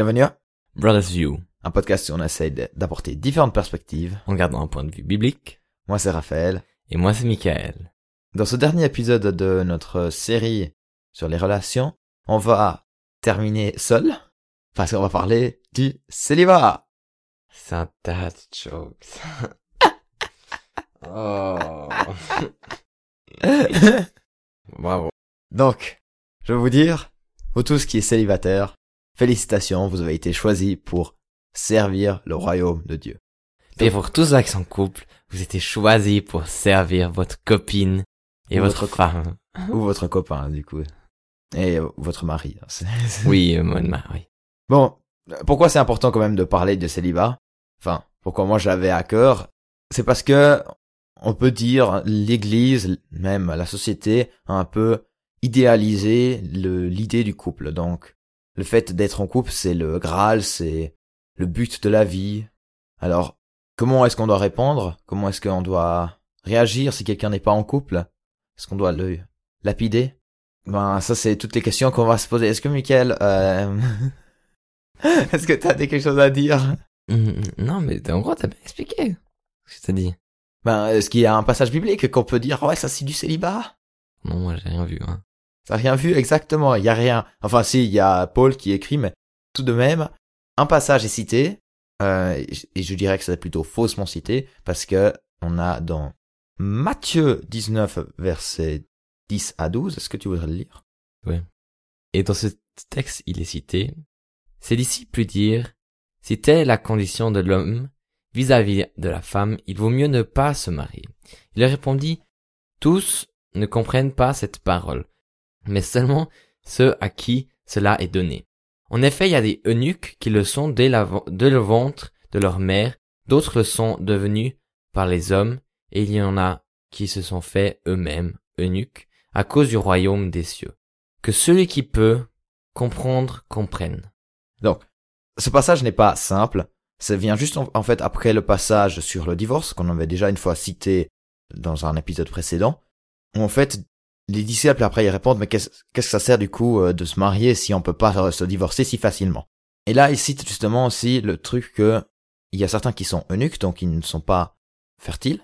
Bienvenue à Brothers View, un podcast où on essaie de- d'apporter différentes perspectives. en gardant un point de vue biblique. Moi, c'est Raphaël. Et moi, c'est Michael. Dans ce dernier épisode de notre série sur les relations, on va terminer seul parce qu'on va parler du célibat. C'est un tas de jokes. oh. Bravo. Donc, je vais vous dire, vous tous qui êtes célibataires, félicitations, vous avez été choisis pour servir le royaume de Dieu. Et pour tous ceux qui sont en couple, vous étiez choisis pour servir votre copine et votre votre- femme. Ou votre copain, du coup. Et votre mari. Oui, euh, mon mari. Bon, pourquoi c'est important quand même de parler de célibat? Enfin, pourquoi moi j'avais à cœur? C'est parce que on peut dire l'Église, même la société, a un peu idéalisé l'idée du couple. Donc, le fait d'être en couple, c'est le Graal, c'est le but de la vie. Alors, comment est-ce qu'on doit répondre? Comment est-ce qu'on doit réagir si quelqu'un n'est pas en couple? Est-ce qu'on doit le lapider? Ben, ça c'est toutes les questions qu'on va se poser. Est-ce que Michael, euh... est-ce que t'as quelque chose à dire? Mm, Non, mais en gros, t'as bien expliqué ce que t'as dit. Ben, est-ce qu'il y a un passage biblique qu'on peut dire? Ouais ça c'est du célibat Non, moi, j'ai rien vu, hein. T'as rien vu exactement Il y a rien. Enfin si, il y a Paul qui écrit, mais tout de même, un passage est cité euh, et je- dirais que c'est plutôt faussement cité parce que on a dans Matthieu 19 verset 10 à 12. Est-ce que tu voudrais le lire? Et dans ce texte, il est cité, ses disciples lui dirent, si telle la condition de l'homme vis-à-vis de la femme, il vaut mieux ne pas se marier. Il leur répondit, tous ne comprennent pas cette parole, mais seulement ceux à qui cela est donné. En effet, il y a des eunuques qui le sont dès, le ventre de leur mère, d'autres le sont devenus par les hommes, et il y en a qui se sont faits eux-mêmes eunuques à cause du royaume des cieux que celui qui peut comprendre comprenne. Donc, ce passage n'est pas simple. Ça vient juste en, fait après le passage sur le divorce qu'on avait déjà une fois cité dans un épisode précédent. En fait, les disciples après ils répondent mais qu'est-ce qu'est-ce que ça sert du coup euh, de se marier si on peut pas euh, se divorcer si facilement? Et là, ils citent justement aussi le truc que il y a certains qui sont eunuques donc ils ne sont pas fertiles.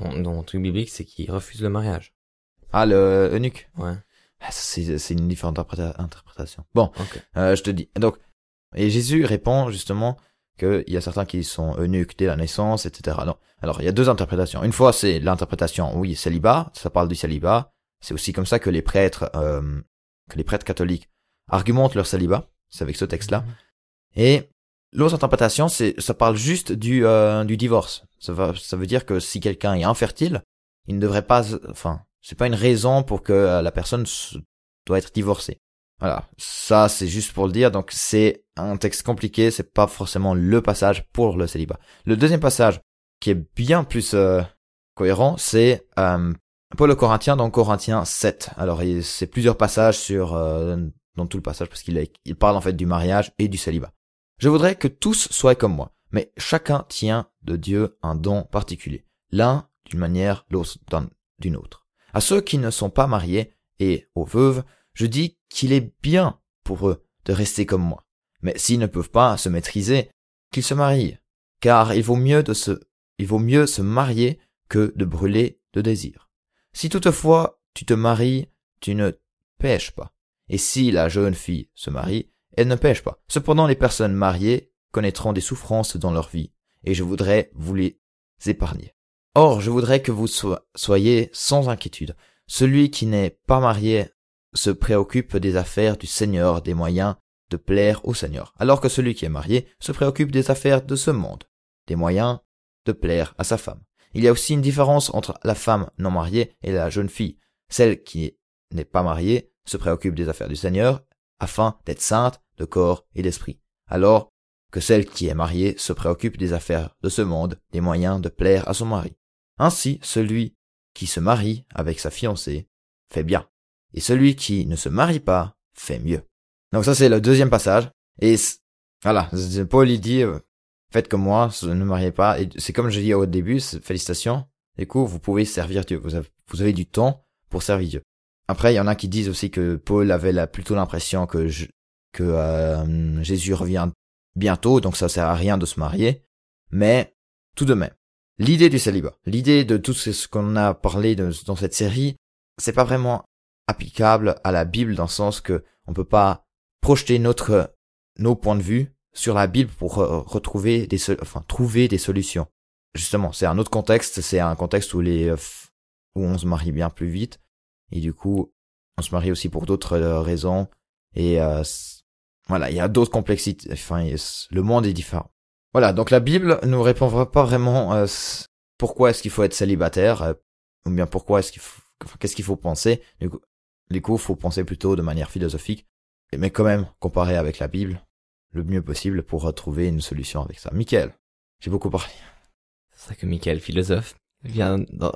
Dans, dans le truc biblique, c'est qu'il refuse le mariage. Ah le eunuque? Ouais. Ah, C'est une différente interpréta- interprétation. Bon, Ok. Euh, je te dis. Donc, et Jésus répond justement qu'il y a certains qui sont eunuques dès la naissance, etc. Non. Alors, il y a deux interprétations. Une fois, c'est l'interprétation, oui, célibat, ça parle du célibat. C'est aussi comme ça que les prêtres, euh, que les prêtres catholiques argumentent leur célibat. C'est avec ce texte-là. Et l'autre interprétation, c'est, ça parle juste du, euh, du divorce. Ça, va, ça veut dire que si quelqu'un est infertile, il ne devrait pas, enfin, c'est pas une raison pour que euh, la personne doit être divorcée. Voilà, ça c'est juste pour le dire. Donc c'est un texte compliqué, c'est pas forcément le passage pour le célibat. Le deuxième passage qui est bien plus euh, cohérent, c'est euh, Paul aux Corinthiens dans Corinthiens 7. Alors c'est plusieurs passages sur euh, dans tout le passage parce qu'il il parle en fait du mariage et du célibat. Je voudrais que tous soient comme moi, mais chacun tient de Dieu un don particulier, l'un d'une manière, l'autre d'un- d'une autre. À ceux qui ne sont pas mariés et aux veuves, je dis qu'il est bien pour eux de rester comme moi. Mais s'ils ne peuvent pas se maîtriser, qu'ils se marient, car il vaut mieux de se, il vaut mieux se marier que de brûler de désir. Si toutefois tu te maries, tu ne pêches pas. Et si la jeune fille se marie, elle ne pêche pas. Cependant, les personnes mariées connaîtront des souffrances dans leur vie, et je voudrais vous les épargner. Or, je voudrais que vous so- soyez sans inquiétude. Celui qui n'est pas marié se préoccupe des affaires du Seigneur, des moyens de plaire au Seigneur, alors que celui qui est marié se préoccupe des affaires de ce monde, des moyens de plaire à sa femme. Il y a aussi une différence entre la femme non mariée et la jeune fille. Celle qui n'est pas mariée se préoccupe des affaires du Seigneur afin d'être sainte de corps et d'esprit, alors que celle qui est mariée se préoccupe des affaires de ce monde, des moyens de plaire à son mari. Ainsi, celui qui se marie avec sa fiancée fait bien, et celui qui ne se marie pas fait mieux. Donc ça c'est le deuxième passage, et voilà, Paul il dit, euh, faites comme moi, ne mariez pas, et c'est comme je dis au début, félicitations, du coup vous pouvez servir Dieu, vous avez, du temps pour servir Dieu. Après, il y en a qui disent aussi que Paul avait plutôt l'impression que euh, Jésus revient bientôt, donc ça sert à rien de se marier. Mais tout de même, l'idée du célibat, l'idée de tout ce qu'on a parlé dans cette série, c'est pas vraiment applicable à la Bible dans le sens que on peut pas projeter notre nos points de vue sur la Bible pour euh, retrouver des enfin trouver des solutions. Justement, c'est un autre contexte, c'est un contexte où les euh, où on se marie bien plus vite et du coup on se marie aussi pour d'autres euh, raisons et euh, voilà, il y a d'autres complexités, enfin le monde est différent. Voilà, donc la Bible nous répond pas vraiment euh, pourquoi est-ce qu'il faut être célibataire ou bien pourquoi est-ce qu'il faut qu'est-ce qu'il faut penser. Du coup, du coup, faut penser plutôt de manière philosophique mais quand même comparer avec la Bible le mieux possible pour retrouver une solution avec ça. Michael, j'ai beaucoup parlé. C'est ça que Michael, philosophe, vient dans-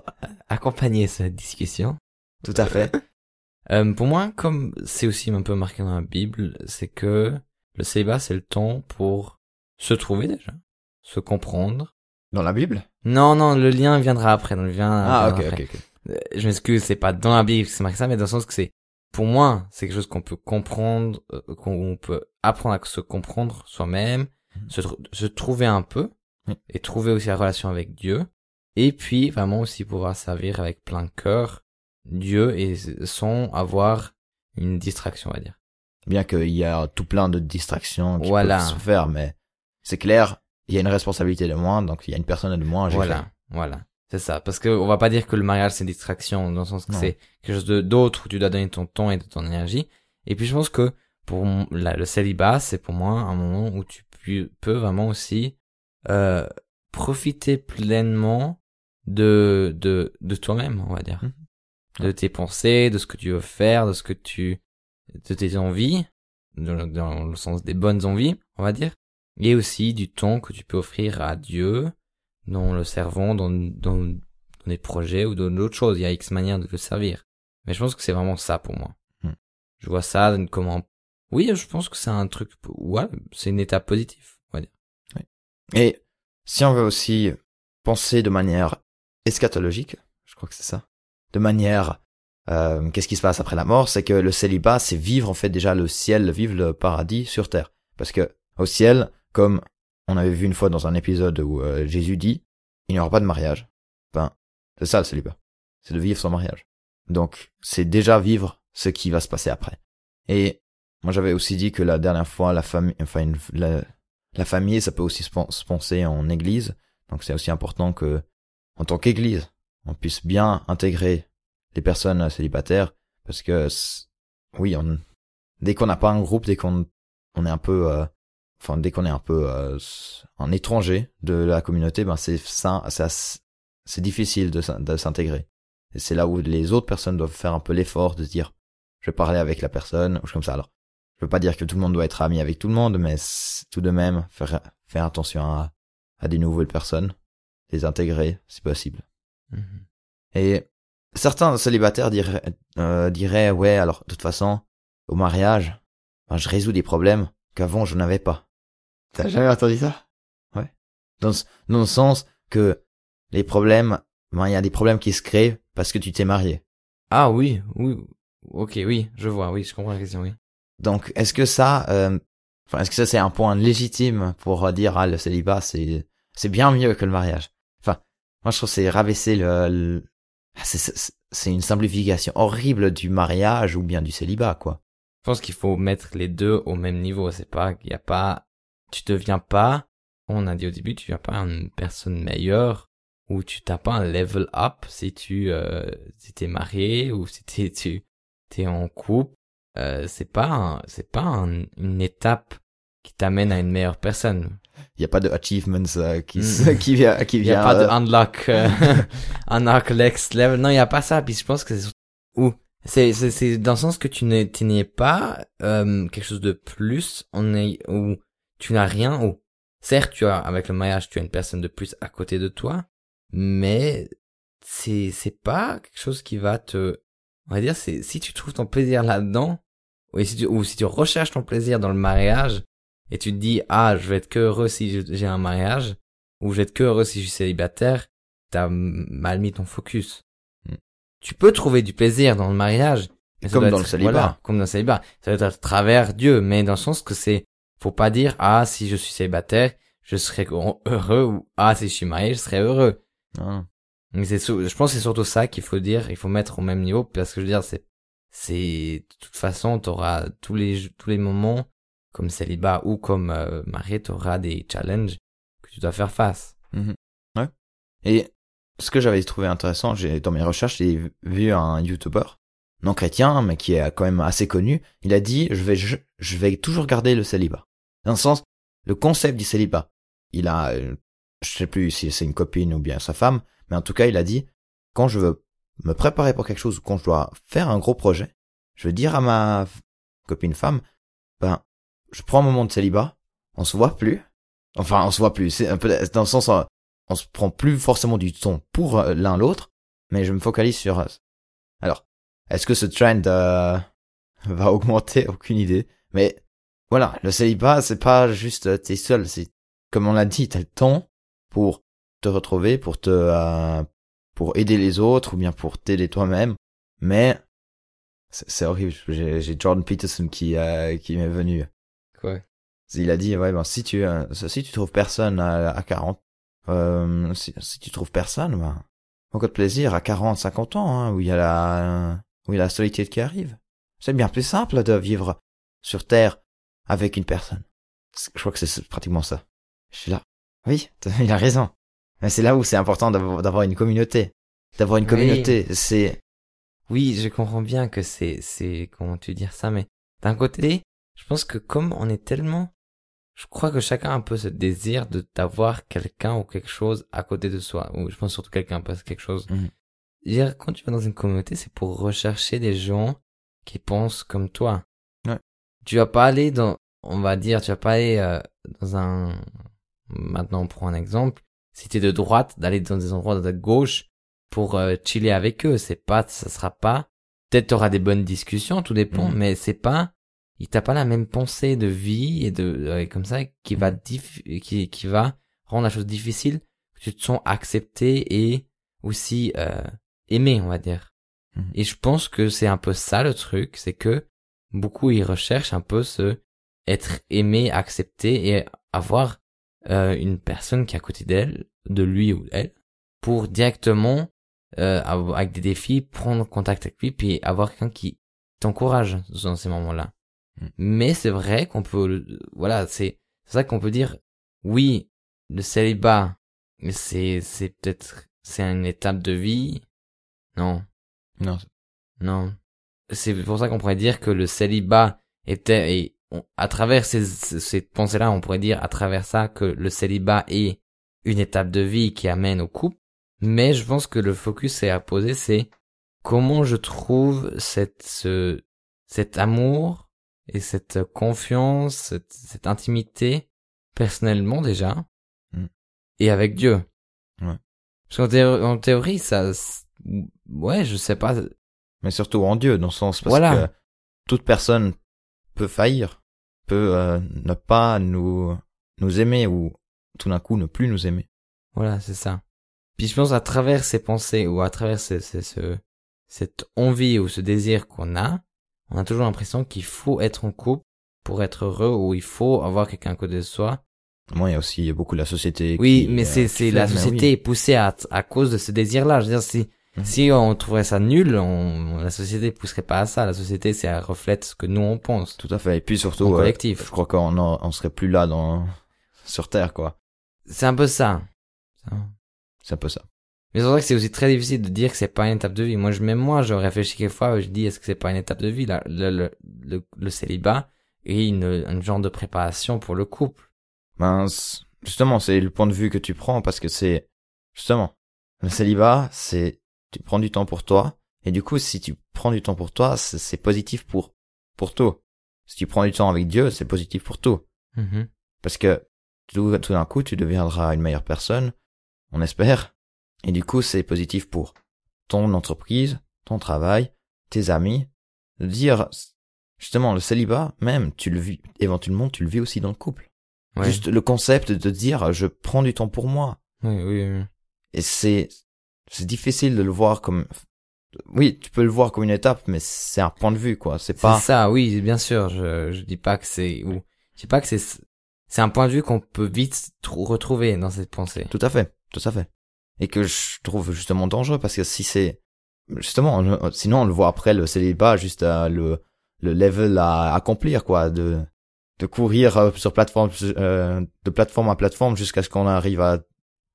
accompagner cette discussion. Tout à fait. Euh, pour moi, comme c'est aussi un peu marqué dans la Bible, c'est que le célibat, c'est le temps pour se trouver déjà, se comprendre. Dans la Bible? Non, non, le lien viendra après. Donc, le lien Ah, ok, ok, ok. Euh, Je m'excuse, c'est pas dans la Bible que c'est marqué ça, mais dans le sens que c'est, pour moi, c'est quelque chose qu'on peut comprendre, euh, qu'on peut apprendre à se comprendre soi-même, Mhm. se, tr- se trouver un peu, et trouver aussi la relation avec Dieu, et puis vraiment aussi pouvoir servir avec plein cœur Dieu et sans avoir une distraction, on va dire. Bien qu'il y a tout plein de distractions qui Voilà. peuvent se faire, mais c'est clair, il y a une responsabilité de moins, donc il y a une personne de moins. à gérer. Voilà, voilà. C'est ça. Parce que on va pas dire que le mariage c'est une distraction, dans le sens que c'est quelque chose de d'autre où tu dois donner ton temps et de ton énergie. Et puis je pense que pour la- le célibat, c'est pour moi un moment où tu pu- peux vraiment aussi euh, profiter pleinement de de de toi-même, on va dire, Mhm. de tes pensées, de ce que tu veux faire, de ce que tu de tes envies, dans, dans le sens des bonnes envies, on va dire, et aussi du temps que tu peux offrir à Dieu dans le servant, dans, dans, dans des projets ou dans d'autres choses. Il y a X manières de le servir. Mais je pense que c'est vraiment ça pour moi. Hmm. Je vois ça comme un... Oui, je pense que c'est un truc... Ouais, c'est une étape positive, on va dire. Et si on veut aussi penser de manière eschatologique, je crois que c'est ça, de manière euh, qu'est-ce qui se passe après la mort, c'est que le célibat, c'est vivre en fait déjà le ciel, vivre le paradis sur terre. Parce que au ciel, comme on avait vu une fois dans un épisode où euh, Jésus dit, il n'y aura pas de mariage. Ben, c'est ça le célibat, c'est de vivre sans mariage. Donc, c'est déjà vivre ce qui va se passer après. Et moi, j'avais aussi dit que la dernière fois, la famille, enfin, la, la famille, ça peut aussi se pen- se penser en église. Donc c'est aussi important que, en tant qu'église, on puisse bien intégrer les personnes célibataires, parce que, oui, on, dès qu'on n'a pas un groupe, dès qu'on on est un peu, euh, enfin, dès qu'on est un peu euh, un étranger de la communauté, ben c'est ça, c'est difficile de, s'in- de s'intégrer. Et c'est là où les autres personnes doivent faire un peu l'effort de se dire, je vais parler avec la personne, ou comme ça. Alors, je veux pas dire que tout le monde doit être ami avec tout le monde, mais tout de même faire, faire attention à, à des nouvelles personnes, les intégrer si possible. Mhm. Et certains célibataires diraient, euh, diraient ouais, alors de toute façon, au mariage, ben, je résous des problèmes qu'avant je n'avais pas. T'as jamais entendu ça? Ouais. Dans, ce- dans le sens que les problèmes, ben, il y a des problèmes qui se créent parce que tu t'es marié. Ah oui, oui. Ok, oui, je vois, oui, je comprends la question, oui. Donc, est-ce que ça, euh, enfin, est-ce que ça c'est un point légitime pour euh, dire ah le célibat c'est c'est bien mieux que le mariage? Enfin, moi je trouve que c'est rabaisser le, le- ah, c'est- c'est c'est une simplification horrible du mariage ou bien du célibat quoi. Je pense qu'il faut mettre les deux au même niveau. C'est pas qu'il y a pas, tu deviens pas, on a dit au début, tu deviens pas une personne meilleure ou tu t'as pas un level up si tu, euh, si t'es marié ou si t'es, tu, t'es en couple. Euh, c'est pas, c'est pas un- une étape qui t'amène à une meilleure personne. Il y a pas de achievements euh, qui Mm. qui vient qui Il y a vient pas de euh, unlock, euh, unlock next level. Non, il y a pas ça. Puis je pense que c'est ou c'est c'est c'est dans le sens que tu n'es tu n'es pas euh, quelque chose de plus. On est ou tu n'as rien. Ou certes, tu as avec le mariage, tu as une personne de plus à côté de toi, mais c'est c'est pas quelque chose qui va te. On va dire, c'est si tu trouves ton plaisir là-dedans, ou si tu ou si tu recherches ton plaisir dans le mariage et tu te dis ah je vais être que heureux si j'ai un mariage ou je vais être que heureux si je suis célibataire, t'as mal mis ton focus. Mm. Tu peux trouver du plaisir dans le mariage, Mais Comme dans être- le célibat. Voilà, comme dans le célibat. Ça doit être à travers Dieu, mais dans le sens que c'est, faut pas dire, ah, si je suis célibataire, je serai heureux, ou ah, si je suis marié, je serai heureux. Mais c'est, je pense que c'est surtout ça qu'il faut dire, il faut mettre au même niveau, parce que je veux dire, c'est, c'est, de toute façon, t'auras tous les, tous les moments, comme célibat ou comme euh, marié, t'auras des challenges que tu dois faire face. Et ce que j'avais trouvé intéressant, j'ai dans mes recherches, j'ai vu un YouTuber non chrétien, mais qui est quand même assez connu. Il a dit je vais je, je vais toujours garder le célibat. Dans le sens, le concept du célibat. Il a, euh, je sais plus si c'est une copine ou bien sa femme, mais en tout cas il a dit quand je veux me préparer pour quelque chose ou quand je dois faire un gros projet, je veux dire à ma copine femme, ben je prends un moment de célibat, on se voit plus. Enfin, on se voit plus. C'est un peu dans le sens, euh, on se prend plus forcément du temps pour euh, l'un l'autre, mais je me focalise sur. Alors, est-ce que ce trend euh, va augmenter? Aucune idée. Mais voilà, le célibat, c'est pas juste euh, t'es seul. C'est comme on l'a dit, t'as le temps pour te retrouver, pour te, euh, pour aider les autres ou bien pour t'aider toi-même. Mais c'est horrible. J'ai Jordan Peterson qui euh, qui m'est venu. Quoi? Il a dit ouais ben si tu euh, si tu trouves personne à, à 40 euh, si, si tu trouves personne ben beaucoup de plaisir à 40 50 ans hein, où il y a la où il y a la solitude qui arrive. C'est bien plus simple de vivre sur terre avec une personne. Je crois que c'est pratiquement ça. Je suis là. Oui, il a raison. Mais c'est là où c'est important d'avoir une communauté. D'avoir une Oui. communauté, c'est Oui, je comprends bien que c'est, c'est, comment tu dire ça, mais d'un côté, je pense que comme on est tellement, je crois que chacun a un peu ce désir de d'avoir quelqu'un ou quelque chose à côté de soi, ou je pense surtout quelqu'un parce quelque chose. Veux dire, quand tu vas dans une communauté, c'est pour rechercher des gens qui pensent comme toi. Tu vas pas aller dans, on va dire, tu vas pas aller euh, dans un, maintenant on prend un exemple, si t'es de droite, d'aller dans des endroits de gauche pour euh, chiller avec eux, c'est pas, ça sera pas, peut-être t'auras des bonnes discussions, tout dépend, Mhm. mais c'est pas, il t'a pas la même pensée de vie et de, euh, comme ça, qui va qui, qui va rendre la chose difficile, que tu te sens accepté et aussi, euh, aimé, on va dire. Mhm. Et je pense que c'est un peu ça le truc, c'est que beaucoup ils recherchent un peu ce être aimé, accepté et avoir euh, une personne qui est à côté d'elle, de lui ou d'elle, pour directement euh, avec des défis prendre contact avec lui puis avoir quelqu'un qui t'encourage dans ces moments-là. Mm. Mais c'est vrai qu'on peut, voilà, c'est c'est ça qu'on peut dire. Oui, le célibat, mais c'est c'est peut-être c'est une étape de vie. Non, non, non. C'est pour ça qu'on pourrait dire que le célibat était, et on- à travers ces, ces- cette pensée-là, on pourrait dire à travers ça que le célibat est une étape de vie qui amène au couple. Mais je pense que le focus c'est à poser, c'est comment je trouve cette, ce, cet amour et cette confiance, cette, cette intimité personnellement déjà Mm. et avec Dieu. Ouais. Parce qu'en théo- en théorie, ça, ouais, je sais pas, mais surtout en Dieu, dans le sens parce Voilà. que toute personne peut faillir, peut euh, ne pas nous nous aimer ou tout d'un coup ne plus nous aimer. Voilà, c'est ça. Puis je pense à travers ces pensées ou à travers ce, ce, ce- cette envie ou ce désir qu'on a, on a toujours l'impression qu'il faut être en couple pour être heureux ou il faut avoir quelqu'un à côté de soi. Moi, il y a aussi beaucoup la société. Oui, qui, mais euh, c'est fait, la société oui. est poussée à à cause de ce désir-là. Je veux dire si Mhm. si on trouvait ça nul, on, la société pousserait pas à ça. La société c'est un reflète ce que nous on pense. Tout à fait. Et puis surtout, euh, collectif. je crois qu'on on serait plus là dans sur Terre, quoi. C'est un peu ça. C'est un peu ça. Mais c'est vrai que c'est aussi très difficile de dire que c'est pas une étape de vie. Moi, je, même moi, je réfléchis quelquefois, je dis, est-ce que c'est pas une étape de vie, là, le, le, le, le célibat et une, un genre de préparation pour le couple. Ben, c- justement, c'est le point de vue que tu prends parce que c'est justement le célibat, c'est tu prends du temps pour toi et du coup, si tu prends du temps pour toi, c'est positif pour pour tout. Si tu prends du temps avec Dieu, c'est positif pour tout Mhm. parce que tout, tout d'un coup, tu deviendras une meilleure personne, on espère, et du coup, c'est positif pour ton entreprise, ton travail, tes amis. De dire justement le célibat, même tu le vis éventuellement, tu le vis aussi dans le couple. Ouais. Juste le concept de dire je prends du temps pour moi. Oui, oui, oui. Et c'est c'est difficile de le voir comme oui, tu peux le voir comme une étape, mais c'est un point de vue, quoi. C'est pas. C'est ça, oui, bien sûr. Je, je dis pas que c'est ou je dis pas que c'est c'est un point de vue qu'on peut vite trou- retrouver dans cette pensée. Tout à fait, tout à fait. Et que je trouve justement dangereux parce que si c'est justement, on- sinon on le voit après le célibat juste à le le level à accomplir quoi, de de courir euh, sur plateforme euh, de plateforme à plateforme jusqu'à ce qu'on arrive à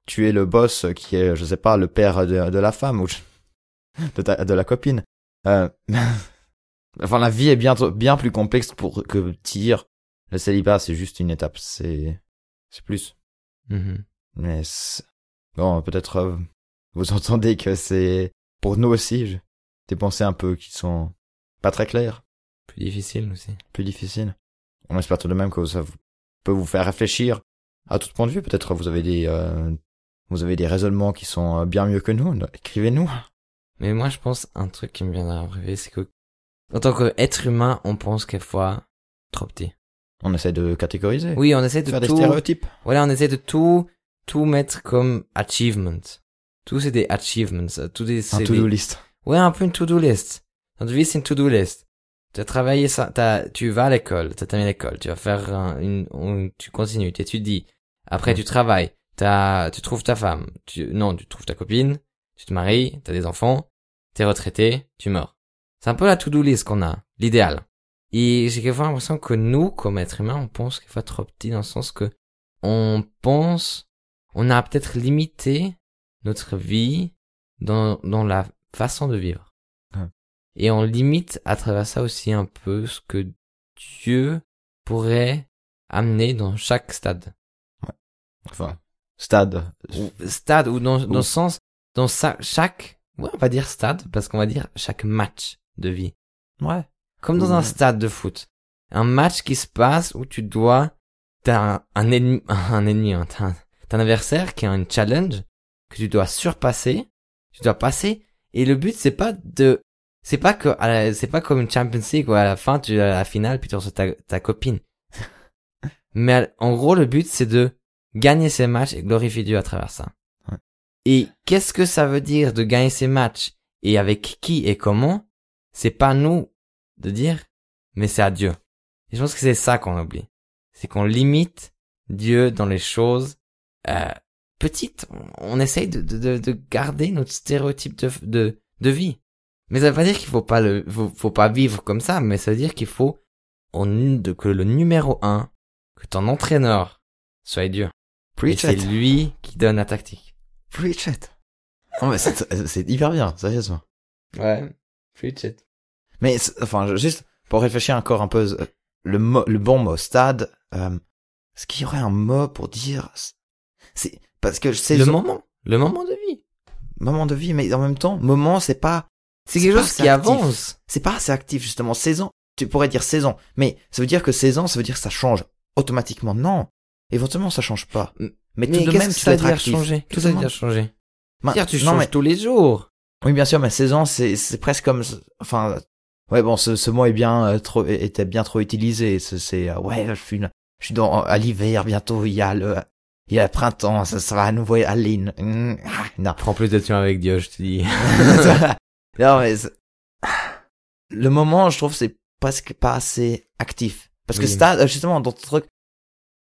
tuer le boss qui est je sais pas le père de, de la femme ou de, ta- de la copine. Euh, enfin la vie est bien bien plus complexe pour que dire le célibat c'est juste une étape, c'est c'est plus. Mhm. Mais bon, peut-être euh, vous entendez que c'est pour nous aussi je- des pensées un peu qui sont pas très claires, Plus difficile aussi. plus difficiles. On espère tout de même que ça vous- peut vous faire réfléchir à tout point de vue. Peut-être vous avez des euh, vous avez des raisonnements qui sont euh, bien mieux que nous. Écrivez-nous. Mais moi, je pense un truc qui me vient à rêver, c'est que en tant qu'être humain, on pense quelquefois trop petit. On essaie de catégoriser, Oui, on essaie de faire des stéréotypes. Voilà, on essaie de tout tout mettre comme achievement. Tout c'est des achievements. Tout des, Un to-do list. Ouais, un peu une to-do list. Notre vie, c'est une to-do list. Tu as travaillé ça, t'as, tu vas à l'école, t'as terminé l'école, tu vas faire un- une, une- tu continues, t'étudies. Après, Mm. tu travailles, t'as, tu trouves ta femme, tu, non, tu trouves ta copine, tu te maries, t'as des enfants, t'es retraité, tu meurs. C'est un peu la to-do list qu'on a, l'idéal. Et j'ai quelquefois l'impression que nous, comme êtres humains, on pense quelquefois trop petit dans le sens que on pense, on a peut-être limité notre vie dans, dans la façon de vivre. Ouais. Et on limite à travers ça aussi un peu ce que Dieu pourrait amener dans chaque stade. Enfin, stade. Stade ou dans, dans le sens, dans sa, chaque, ouais, on va dire stade parce qu'on va dire chaque match de vie. Ouais. Comme dans un stade de foot. Un match qui se passe où tu dois, t'as un, un ennemi, un ennemi, hein, t'as un, un adversaire qui a une challenge que tu dois surpasser, tu dois passer, et le but c'est pas de, c'est pas que, c'est pas comme une Champions League où à la fin tu à la finale puis tu reçois ta, ta copine. Mais en gros le but c'est de gagner ces matchs et glorifier Dieu à travers ça. Ouais. Et qu'est-ce que ça veut dire de gagner ces matchs et avec qui et comment? C'est pas nous de dire, mais c'est à Dieu. Et je pense que c'est ça qu'on oublie. C'est qu'on limite Dieu dans les choses euh, petites. On, on essaye de, de, de, de garder notre stéréotype de, de, de vie. Mais ça veut pas dire qu'il faut pas le, faut, faut pas vivre comme ça, mais ça veut dire qu'il faut on, que le numéro un, que ton entraîneur soit Dieu. Et Preach c'est lui qui donne la tactique. Preach it. Non, mais c'est c'est hyper bien, sérieusement. Ouais. Preach it. Mais enfin, juste pour réfléchir encore un peu, euh, le mot, le bon mot, stade. Euh, Est-ce qu'il y aurait un mot pour dire C'est parce que c'est Le moment. Le moment de vie. moment de vie, mais en même temps, moment, c'est pas, C'est quelque chose qui actif. avance. c'est pas assez actif justement. Saison, tu pourrais dire saison, mais ça veut dire que saison, ça veut dire que ça change automatiquement. Non, éventuellement ça change pas. Mais, Mais tout de même, que tu ça veut dire changer Tout ça veut dire changer. Ben, Dire, tu non, changes mais- tous les jours. Oui, bien sûr, mais saison, c'est c'est presque comme, enfin, ouais, bon, ce, ce mot est bien euh, trop était bien trop utilisé. C'est euh, ouais, je suis une- je suis dans à l'hiver bientôt. Il y a le il y a le printemps, ça, ça va à nouveau aller. mm, ah, non, Prends plus temps avec Dieu, je te dis. non mais le moment, je trouve, c'est presque pas assez actif. Parce que Oui. stade, euh, justement, dans ton truc,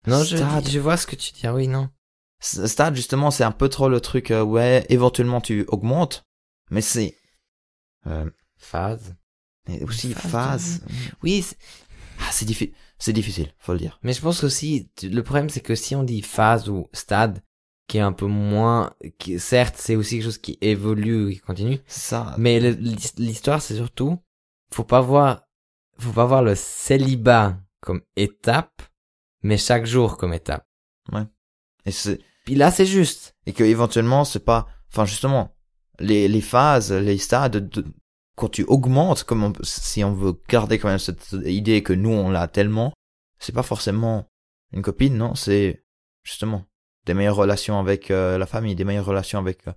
Non, je, je vois ce que tu dis. Ah oui, non. stade, justement, c'est un peu trop le truc, euh, ouais, éventuellement tu augmentes, mais c'est, euh, Phase. mais aussi Phase, phase. Oui, c'est- Ah, c'est difficile, c'est difficile, faut le dire. mais je pense aussi, le problème c'est que si on dit phase ou stade, qui est un peu moins, qui, certes, c'est aussi quelque chose qui évolue, qui continue, Ça, mais l'histoire c'est surtout, faut pas voir, faut pas voir le célibat comme étape, mais chaque jour comme étape. et c'est, Puis là, c'est juste. et que éventuellement c'est pas, enfin justement, les, les phases, les stades, de- quand tu augmentes, comme on, si on veut garder quand même cette idée que nous on l'a tellement, c'est pas forcément une copine, non, c'est justement des meilleures relations avec euh, la famille, des meilleures relations avec euh,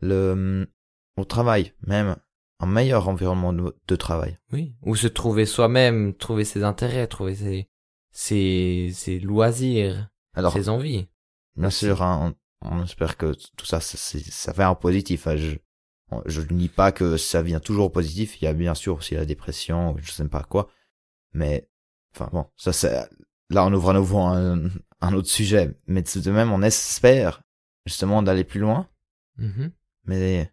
le au travail, même un meilleur environnement de, de travail. Oui. Ou se trouver soi-même, trouver ses intérêts, trouver ses, ses, ses loisirs, Alors ses envies. bien sûr, hein, on, on espère que tout ça, c'est- ça fait un positif. hein, je- Je ne dis pas que ça vient toujours positif. Il y a bien sûr aussi la dépression, je sais pas quoi. Mais, enfin bon, ça c'est, là on ouvre à nouveau un, un autre sujet. Mais de même, on espère justement d'aller plus loin. Mhm. Mais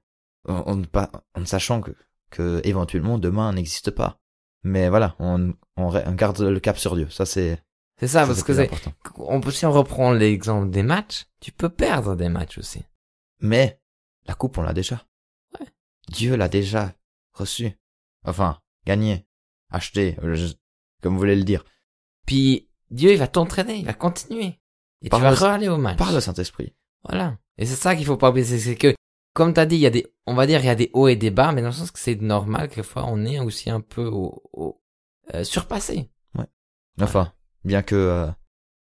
en, pas, en sachant que, que éventuellement demain n'existe pas. Mais voilà, on, on, garde le cap sur Dieu. Ça c'est. C'est ça, parce que c'est. On peut si on reprend l'exemple des matchs, tu peux perdre des matchs aussi. Mais la coupe, on l'a déjà. Ouais. Dieu l'a déjà reçu. Enfin, gagné, acheté, euh, comme vous voulez le dire. Puis Dieu, il va t'entraîner, il va continuer. Et tu vas aller au match. Par le Saint-Esprit. Voilà. Et c'est ça qu'il faut pas oublier, c'est que, comme t'as dit, il y a des, on va dire, il y a des hauts et des bas, mais dans le sens que c'est normal, quelquefois, on est aussi un peu au, au euh, surpassé. Ouais. Enfin, bien que euh,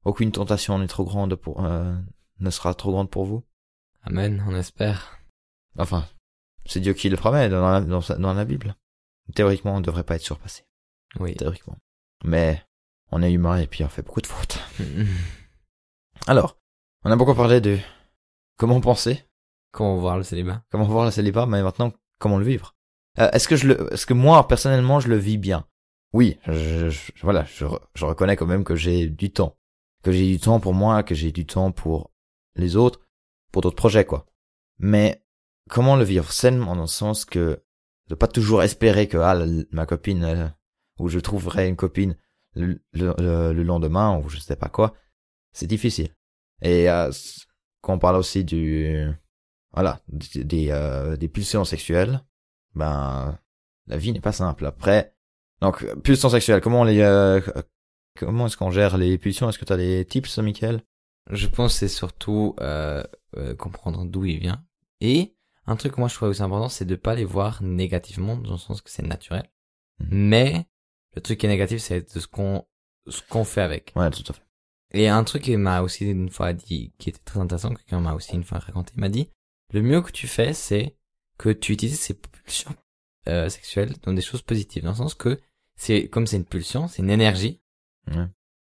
aucune tentation n'est trop grande pour, euh, ne sera trop grande pour vous. Amen, on espère. Enfin, c'est Dieu qui le promet dans la, dans, dans la Bible. Théoriquement, on ne devrait pas être surpassé. Oui. Théoriquement. Mais on est humain et puis on fait beaucoup de fautes. Alors, on a beaucoup parlé de comment penser. Comment voir le célibat. Comment voir le célibat, mais maintenant, comment le vivre. Euh, est-ce que je le, est-ce que moi, personnellement, je le vis bien? Oui, je, voilà, je, je reconnais quand même que j'ai du temps. Que j'ai du temps pour moi, que j'ai du temps pour les autres, pour d'autres projets, quoi. Mais, comment le vivre sainement dans le sens que, de pas toujours espérer que, ah, ma copine, ou je trouverai une copine le, le, lendemain, ou je sais pas quoi, c'est difficile. Et euh, quand on parle aussi du voilà des euh, des pulsions sexuelles, ben la vie n'est pas simple. Après, donc pulsions sexuelles, comment on les euh, comment est-ce qu'on gère les pulsions? Est-ce que tu as des tips, Michael? Je pense c'est surtout euh, euh, comprendre d'où il vient. Et un truc que moi je trouve aussi important, c'est de pas les voir négativement dans le sens que c'est naturel. Mhm. Mais le truc qui est négatif, c'est de ce qu'on ce qu'on fait avec. Ouais, tout à fait. Et un truc qui m'a aussi une fois dit, qui était très intéressant, quelqu'un m'a aussi une fois raconté, m'a dit, le mieux que tu fais, c'est que tu utilises ces pulsions euh, sexuelles dans des choses positives, dans le sens que c'est comme c'est une pulsion, c'est une énergie,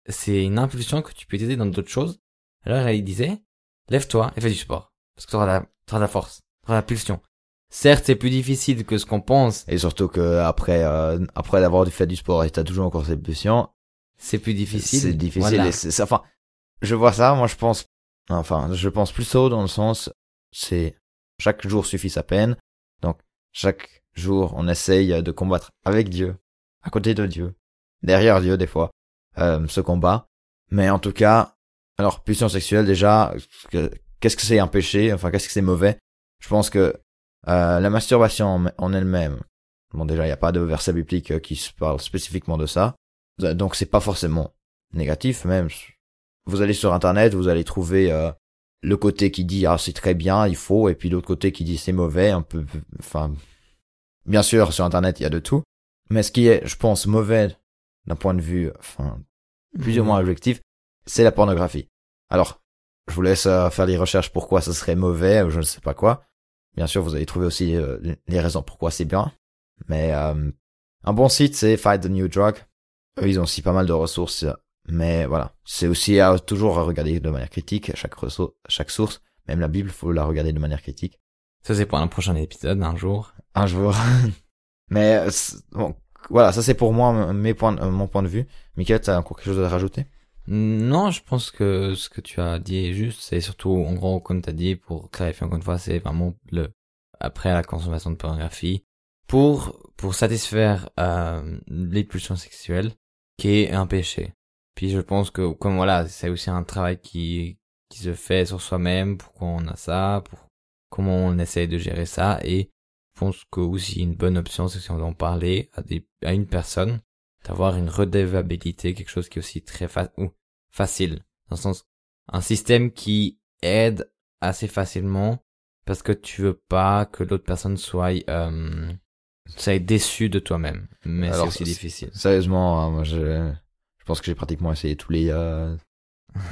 c'est une impulsion que tu peux utiliser dans d'autres choses. Alors il disait, lève-toi et fais du sport, parce que tu auras la, auras la force, tu auras la pulsion. Certes, c'est plus difficile que ce qu'on pense. Et surtout que après, euh, après d'avoir fait du sport et t'as toujours encore cette pulsion, c'est plus difficile. C'est difficile. Et c'est, enfin, je vois ça. Moi, je pense, enfin, je pense plutôt dans le sens, c'est chaque jour suffit sa peine. Donc, chaque jour, on essaye de combattre avec Dieu, à côté de Dieu, derrière Dieu des fois, euh, ce combat. Mais en tout cas, alors, pulsion sexuelle déjà, qu'est-ce que c'est un péché? Enfin, qu'est-ce que c'est mauvais? Je pense que euh, la masturbation en elle-même, bon déjà, il n'y a pas de verset biblique qui parle spécifiquement de ça. Donc c'est pas forcément négatif, même. Vous allez sur internet, vous allez trouver euh, le côté qui dit ah c'est très bien, il faut, et puis l'autre côté qui dit c'est mauvais, un peu, enfin, bien sûr sur internet il y a de tout, mais ce qui est, je pense, mauvais d'un point de vue, enfin, plus ou moins mhm. objectif, c'est la pornographie. Alors, je vous laisse euh, faire les recherches pourquoi ça serait mauvais ou je ne sais pas quoi. Bien sûr, vous allez trouver aussi euh, les raisons pourquoi c'est bien, mais un bon site c'est Fight the New Drug eux, ils ont aussi pas mal de ressources, mais voilà. C'est aussi à, toujours à regarder de manière critique chaque ressource, chaque source. Même la Bible, faut la regarder de manière critique. Ça, c'est pour un prochain épisode, un jour. Un jour. mais, bon, voilà, ça c'est pour moi, mes points, mon point de vue. Michael, t'as encore quelque chose à rajouter? Non, je pense que ce que tu as dit est juste. C'est surtout, en gros, comme tu as dit, pour clarifier encore une fois, c'est vraiment le, après la consommation de pornographie, pour, pour satisfaire, euh, les pulsions sexuelles, qui est un péché. Puis je pense que comme voilà, c'est aussi un travail qui qui se fait sur soi-même, pourquoi on a ça, pour comment on essaye de gérer ça et pense que aussi une bonne option c'est si on en parler à des à une personne d'avoir une redevabilité, quelque chose qui est aussi très ou facile dans le sens un système qui aide assez facilement parce que tu veux pas que l'autre personne soit euh, est déçu de toi-même, mais c'est aussi difficile. Sérieusement, hein, moi je, je pense que j'ai pratiquement essayé tous les euh,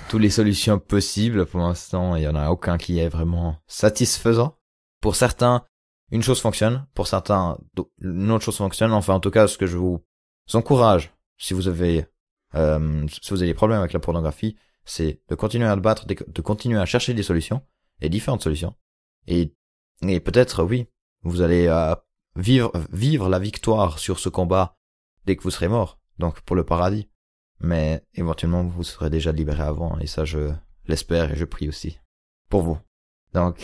toutes les solutions possibles pour l'instant. Il y en a aucun qui est vraiment satisfaisant. Pour certains, une chose fonctionne. Pour certains, une autre chose fonctionne. Enfin, en tout cas, ce que je vous encourage, si vous avez euh, si vous avez des problèmes avec la pornographie, c'est de continuer à le battre, de continuer à chercher des solutions et différentes solutions. Et et peut-être oui, vous allez euh, vivre vivre la victoire sur ce combat dès que vous serez mort, donc pour le paradis. Mais éventuellement, vous serez déjà libéré avant, et ça, je l'espère et je prie aussi pour vous. Donc,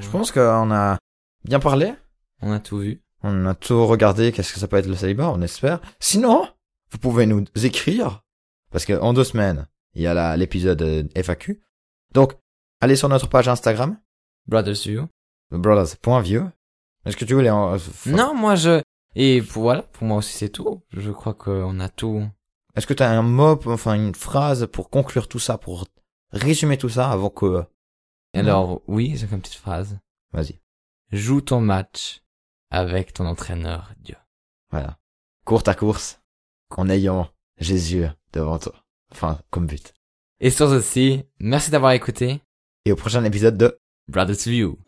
je pense qu'on a bien parlé? On a tout vu. On a tout regardé. Qu'est-ce que ça peut être le célibat On espère. Sinon, vous pouvez nous écrire parce que en deux semaines, il y a l'épisode euh, FAQ. Donc, allez sur notre page Instagram, Brothers to you. brothers.vieux. Est-ce que tu voulais en... euh, Non, moi je... Et voilà, pour moi aussi c'est tout. Je crois qu'on a tout. Est-ce que tu as un mot, enfin une phrase pour conclure tout ça, pour résumer tout ça avant que... Alors, oui, j'ai une petite phrase. Vas-y. Joue ton match avec ton entraîneur, Dieu. Voilà. Cours ta course en ayant Jésus devant toi. Enfin, comme but. Et sur ceci, merci d'avoir écouté Et au prochain épisode de Brothers you.